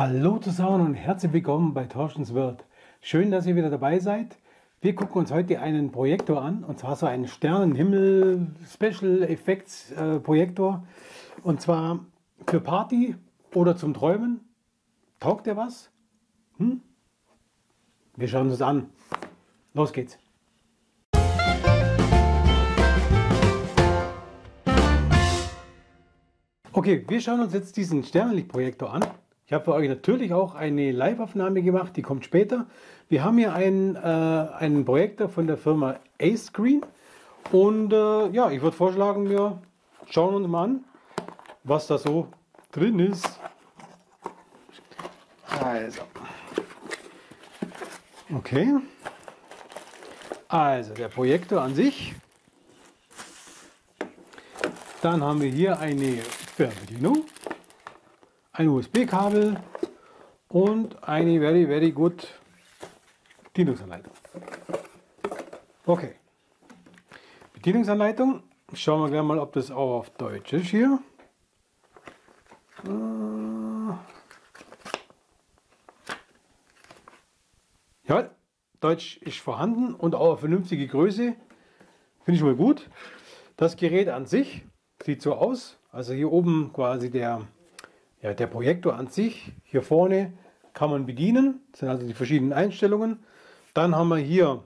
Hallo zusammen und herzlich willkommen bei Torstens World. Schön, dass ihr wieder dabei seid. Wir gucken uns heute einen Projektor an, und zwar so einen Sternenhimmel Special Effects äh, Projektor. Und zwar für Party oder zum Träumen. Taugt der was? Hm? Wir schauen uns an. Los geht's. Okay, wir schauen uns jetzt diesen Sternenlichtprojektor an. Ich habe für euch natürlich auch eine Live-Aufnahme gemacht, die kommt später. Wir haben hier einen, äh, einen Projektor von der Firma A-Screen. Und äh, ja, ich würde vorschlagen, wir schauen uns mal an, was da so drin ist. Also. Okay. Also der Projektor an sich. Dann haben wir hier eine Fernbedienung ein USB-Kabel und eine very, very good Bedienungsanleitung. Okay. Bedienungsanleitung. Schauen wir gleich mal, ob das auch auf Deutsch ist hier. Äh. Ja, Deutsch ist vorhanden und auch eine vernünftige Größe. Finde ich mal gut. Das Gerät an sich sieht so aus. Also hier oben quasi der ja, der Projektor an sich, hier vorne kann man bedienen, das sind also die verschiedenen Einstellungen. Dann haben wir hier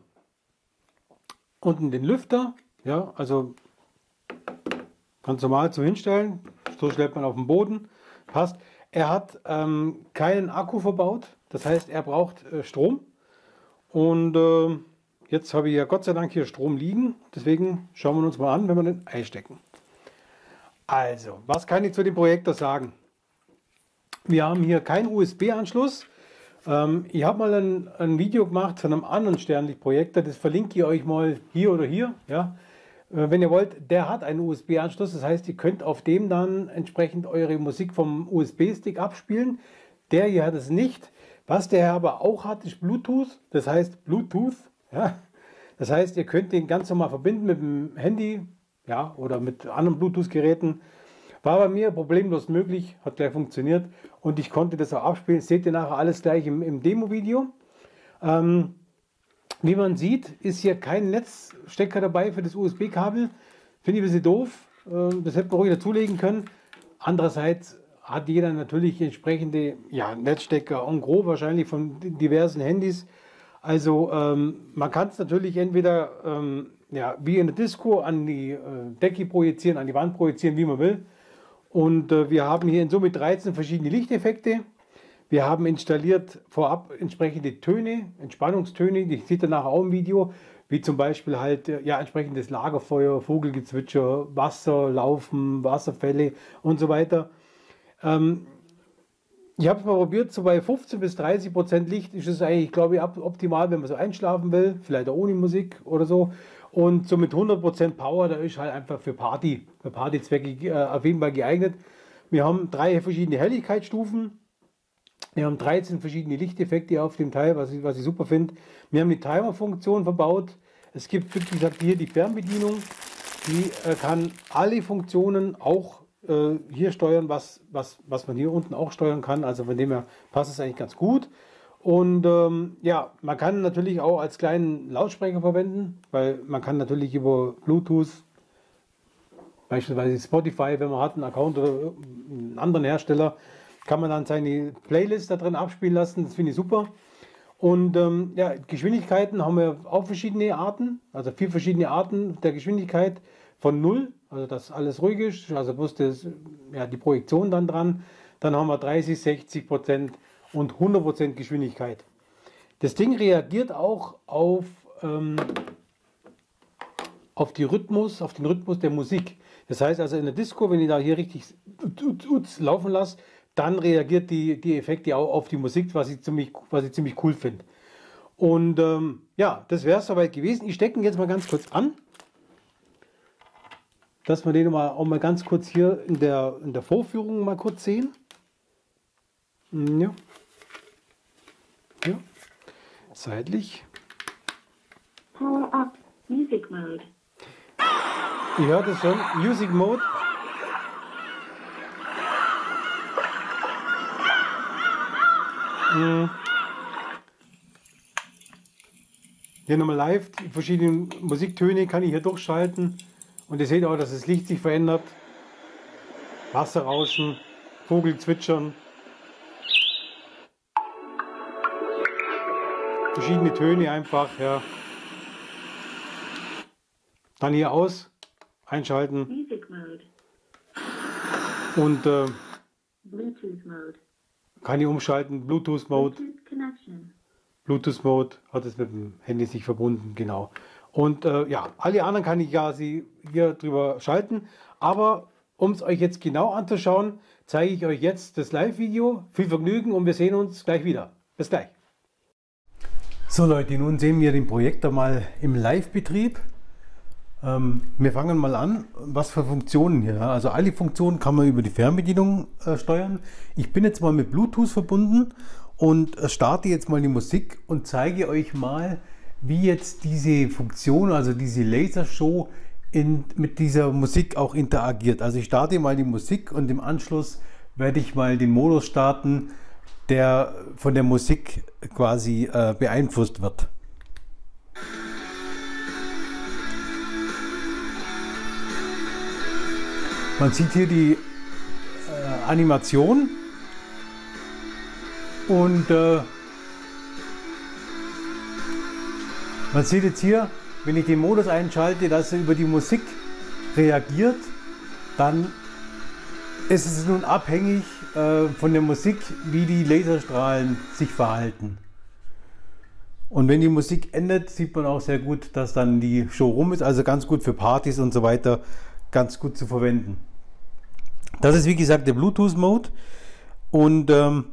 unten den Lüfter, ja, also ganz normal zum Hinstellen, so stellt man auf den Boden, passt. Er hat ähm, keinen Akku verbaut, das heißt, er braucht äh, Strom. Und äh, jetzt habe ich ja Gott sei Dank hier Strom liegen, deswegen schauen wir uns mal an, wenn wir den einstecken. Also, was kann ich zu dem Projektor sagen? Wir haben hier keinen USB-Anschluss. Ähm, ich habe mal ein, ein, Video gemacht von einem anderen Sternlichtprojektor, das verlinke ich euch mal hier oder hier. Ja. Äh, wenn ihr wollt, der hat einen USB-Anschluss, das heißt, ihr könnt auf dem dann entsprechend eure Musik vom USB-Stick abspielen. Der hier hat es nicht. Was der aber auch hat, ist Bluetooth, das heißt Bluetooth. Ja. Das heißt, ihr könnt den ganz normal verbinden mit dem Handy ja, oder mit anderen Bluetooth-Geräten. War bei mir problemlos möglich, hat gleich funktioniert und ich konnte das auch abspielen. Seht ihr nachher alles gleich im, im Demo-Video. Ähm, wie man sieht, ist hier kein Netzstecker dabei für das USB-Kabel. Finde ich ein bisschen doof. Ähm, das hätte man ruhig dazulegen können. Andererseits hat jeder natürlich entsprechende ja, Netzstecker en gros wahrscheinlich von diversen Handys. Also ähm, man kann es natürlich entweder ähm, ja, wie in der Disco an die äh, Decke projizieren, an die Wand projizieren, wie man will. Und äh, wir haben hier in Summe 13 verschiedene Lichteffekte. Wir haben installiert vorab entsprechende Töne, Entspannungstöne, die sieht ihr nachher auch im Video, wie zum Beispiel halt äh, ja, entsprechendes Lagerfeuer, Vogelgezwitscher, Wasser, Laufen, Wasserfälle und so weiter. Ähm, ich habe es mal probiert, so bei 15 bis 30 Prozent Licht ist es eigentlich, glaube ich, optimal, wenn man so einschlafen will, vielleicht auch ohne Musik oder so. Und so mit 100% Power, da ist halt einfach für Party, für Partyzwecke äh, auf jeden Fall geeignet. Wir haben drei verschiedene Helligkeitsstufen. Wir haben 13 verschiedene Lichteffekte auf dem Teil, was ich, was ich super finde. Wir haben die Timer-Funktion verbaut. Es gibt, wie gesagt, hier die Fernbedienung. Die äh, kann alle Funktionen auch äh, hier steuern, was, was, was man hier unten auch steuern kann. Also von dem her passt es eigentlich ganz gut. Und ähm, ja, man kann natürlich auch als kleinen Lautsprecher verwenden, weil man kann natürlich über Bluetooth, beispielsweise Spotify, wenn man hat einen Account oder einen anderen Hersteller, kann man dann seine Playlist da drin abspielen lassen. Das finde ich super. Und ähm, ja, Geschwindigkeiten haben wir auch verschiedene Arten, also vier verschiedene Arten der Geschwindigkeit von 0, also dass alles ruhig ist, also bloß das, ja, die Projektion dann dran. Dann haben wir 30, 60 Prozent und 100% Geschwindigkeit. Das Ding reagiert auch auf, ähm, auf, die Rhythmus, auf den Rhythmus der Musik. Das heißt also in der Disco, wenn ich da hier richtig laufen lasse, dann reagiert die, die Effekte auch auf die Musik, was ich ziemlich, was ich ziemlich cool finde. Und ähm, ja, das wäre es soweit gewesen. Ich stecke ihn jetzt mal ganz kurz an, dass wir den mal, auch mal ganz kurz hier in der, in der Vorführung mal kurz sehen. Ja. Ja. Seitlich. Power up. Music Mode. Ihr hört es schon. Music Mode. Mm. Hier nochmal live, die verschiedenen Musiktöne kann ich hier durchschalten. Und ihr seht auch, dass das Licht sich verändert. Wasserrauschen, Vogel Verschiedene Töne einfach, ja. Dann hier aus, einschalten mode. und äh, Bluetooth mode. kann ich umschalten. Bluetooth connection. Bluetooth-Mode hat es mit dem Handy sich verbunden, genau. Und äh, ja, alle anderen kann ich ja sie hier drüber schalten. Aber um es euch jetzt genau anzuschauen, zeige ich euch jetzt das Live-Video. Viel Vergnügen und wir sehen uns gleich wieder. Bis gleich. So Leute, nun sehen wir den Projektor mal im Live-Betrieb. Ähm, wir fangen mal an, was für Funktionen hier. Also alle Funktionen kann man über die Fernbedienung äh, steuern. Ich bin jetzt mal mit Bluetooth verbunden und äh, starte jetzt mal die Musik und zeige euch mal, wie jetzt diese Funktion, also diese Lasershow in, mit dieser Musik auch interagiert. Also ich starte mal die Musik und im Anschluss werde ich mal den Modus starten, der von der Musik quasi äh, beeinflusst wird. Man sieht hier die äh, Animation und äh, man sieht jetzt hier, wenn ich den Modus einschalte, dass er über die Musik reagiert, dann ist es nun abhängig äh, von der Musik, wie die Laserstrahlen sich verhalten. Und wenn die Musik endet, sieht man auch sehr gut, dass dann die Show rum ist. Also ganz gut für Partys und so weiter, ganz gut zu verwenden. Das ist wie gesagt der Bluetooth-Mode. Und ähm,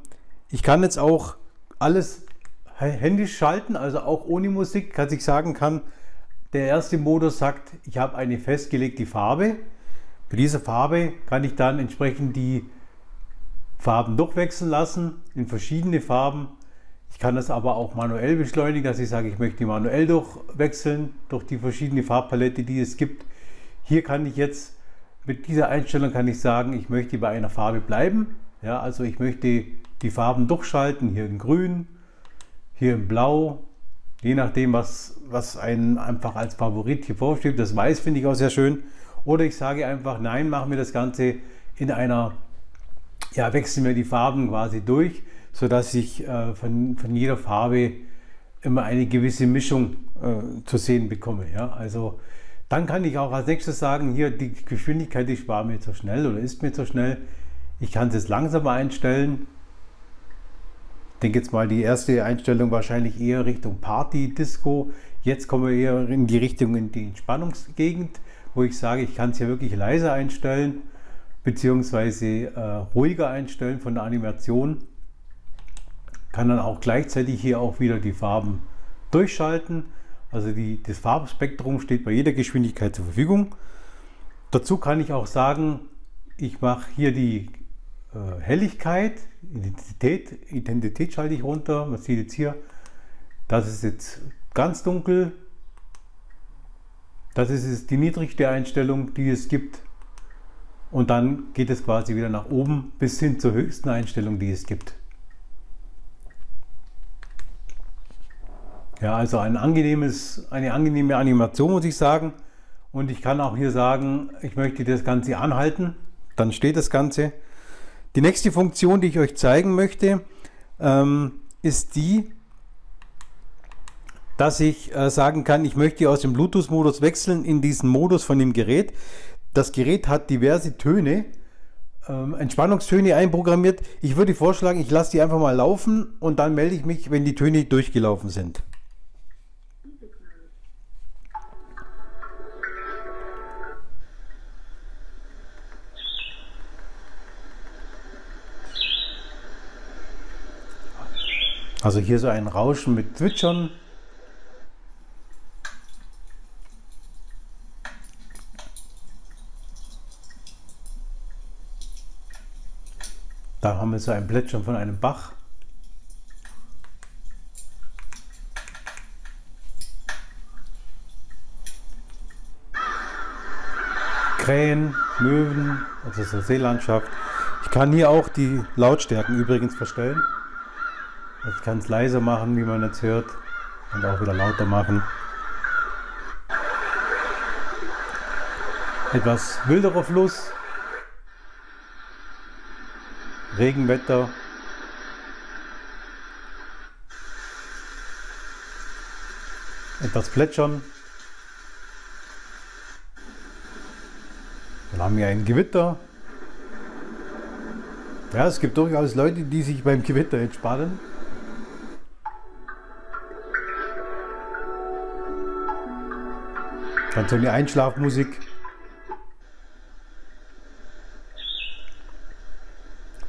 ich kann jetzt auch alles händisch schalten, also auch ohne Musik, dass ich sagen kann, der erste Modus sagt, ich habe eine festgelegte Farbe. Bei dieser Farbe kann ich dann entsprechend die Farben durchwechseln lassen in verschiedene Farben. Ich kann das aber auch manuell beschleunigen, dass ich sage, ich möchte manuell durchwechseln durch die verschiedene Farbpalette, die es gibt. Hier kann ich jetzt mit dieser Einstellung kann ich sagen, ich möchte bei einer Farbe bleiben. Ja, also ich möchte die Farben durchschalten, hier in grün, hier in blau, je nachdem, was, was einen einfach als Favorit hier vorsteht. Das weiß finde ich auch sehr schön. Oder ich sage einfach, nein, machen wir das Ganze in einer, ja, wechseln wir die Farben quasi durch, sodass ich äh, von, von jeder Farbe immer eine gewisse Mischung äh, zu sehen bekomme. Ja? Also dann kann ich auch als nächstes sagen, hier die Geschwindigkeit, die war mir zu schnell oder ist mir zu schnell. Ich kann es jetzt langsamer einstellen. Ich denke jetzt mal, die erste Einstellung wahrscheinlich eher Richtung Party, Disco. Jetzt kommen wir eher in die Richtung in die Entspannungsgegend, wo ich sage, ich kann es hier wirklich leiser einstellen, beziehungsweise äh, ruhiger einstellen von der Animation. Kann dann auch gleichzeitig hier auch wieder die Farben durchschalten. Also die, das Farbspektrum steht bei jeder Geschwindigkeit zur Verfügung. Dazu kann ich auch sagen, ich mache hier die äh, Helligkeit, Intensität, Intensität schalte ich runter. Man sieht jetzt hier, das ist jetzt ganz dunkel. Das ist jetzt die niedrigste Einstellung, die es gibt. Und dann geht es quasi wieder nach oben bis hin zur höchsten Einstellung, die es gibt. Ja, also ein angenehmes, eine angenehme Animation, muss ich sagen. Und ich kann auch hier sagen, ich möchte das Ganze anhalten. Dann steht das Ganze. Die nächste Funktion, die ich euch zeigen möchte, ähm, ist die, dass ich äh, sagen kann, ich möchte aus dem Bluetooth-Modus wechseln in diesen Modus von dem Gerät. Das Gerät hat diverse Töne, ähm, Entspannungstöne einprogrammiert. Ich würde vorschlagen, ich lasse die einfach mal laufen und dann melde ich mich, wenn die Töne durchgelaufen sind. Also hier so ein Rauschen mit Zwitschern. Da haben wir so ein Plätschern von einem Bach. Krähen, Möwen, also so Seelandschaft. Ich kann hier auch die Lautstärken übrigens verstellen. Ich kann es leiser machen, wie man jetzt hört. Und auch wieder lauter machen. Etwas wilderer Fluss. Regenwetter. Etwas plätschern. Dann haben wir ein Gewitter. Ja, es gibt durchaus Leute, die sich beim Gewitter entspannen. Dann so eine Einschlafmusik.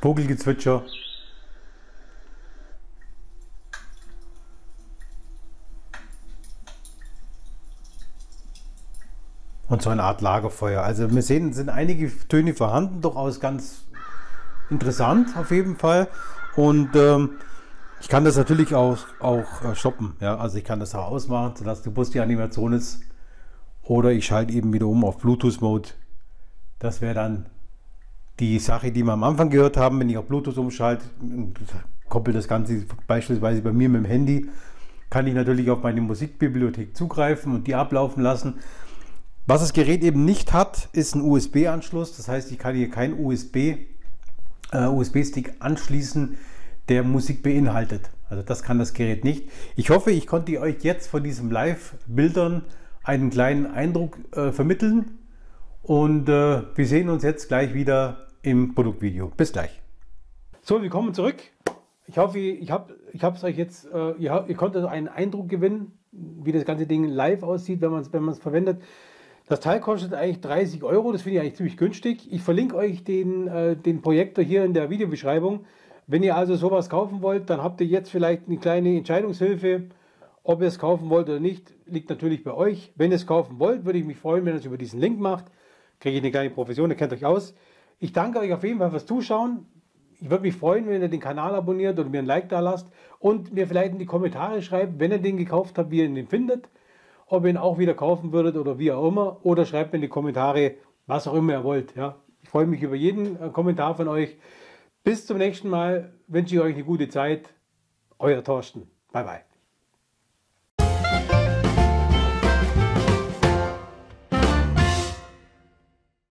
Vogelgezwitscher. Und so eine Art Lagerfeuer. Also wir sehen, sind einige Töne vorhanden, durchaus ganz interessant auf jeden Fall. Und ähm, ich kann das natürlich auch, auch äh, stoppen. Ja? Also ich kann das auch ausmachen, sodass die Bus die Animation ist. Oder ich schalte eben wieder um auf Bluetooth-Mode. Das wäre dann die Sache, die wir am Anfang gehört haben. Wenn ich auf Bluetooth umschalte, koppelt das Ganze beispielsweise bei mir mit dem Handy, kann ich natürlich auf meine Musikbibliothek zugreifen und die ablaufen lassen. Was das Gerät eben nicht hat, ist ein USB-Anschluss. Das heißt, ich kann hier kein USB, äh, USB-Stick anschließen, der Musik beinhaltet. Also das kann das Gerät nicht. Ich hoffe, ich konnte euch jetzt von diesen Live-Bildern einen kleinen Eindruck äh, vermitteln. Und äh, wir sehen uns jetzt gleich wieder im Produktvideo. Bis gleich. So, willkommen zurück. Ich hoffe, ich habe es euch jetzt, äh, ihr, ihr konntet einen Eindruck gewinnen, wie das ganze Ding live aussieht, wenn man es wenn verwendet. Das Teil kostet eigentlich 30 Euro, das finde ich eigentlich ziemlich günstig. Ich verlinke euch den, äh, den Projektor hier in der Videobeschreibung. Wenn ihr also sowas kaufen wollt, dann habt ihr jetzt vielleicht eine kleine Entscheidungshilfe. Ob ihr es kaufen wollt oder nicht, liegt natürlich bei euch. Wenn ihr es kaufen wollt, würde ich mich freuen, wenn ihr es über diesen Link macht. Kriege ich eine kleine Profession, ihr kennt euch aus. Ich danke euch auf jeden Fall fürs Zuschauen. Ich würde mich freuen, wenn ihr den Kanal abonniert oder mir ein Like da lasst und mir vielleicht in die Kommentare schreibt, wenn ihr den gekauft habt, wie ihr ihn findet ob ihr ihn auch wieder kaufen würdet oder wie auch immer. Oder schreibt mir in die Kommentare, was auch immer ihr wollt. Ja. Ich freue mich über jeden äh, Kommentar von euch. Bis zum nächsten Mal wünsche ich euch eine gute Zeit. Euer Thorsten. Bye bye.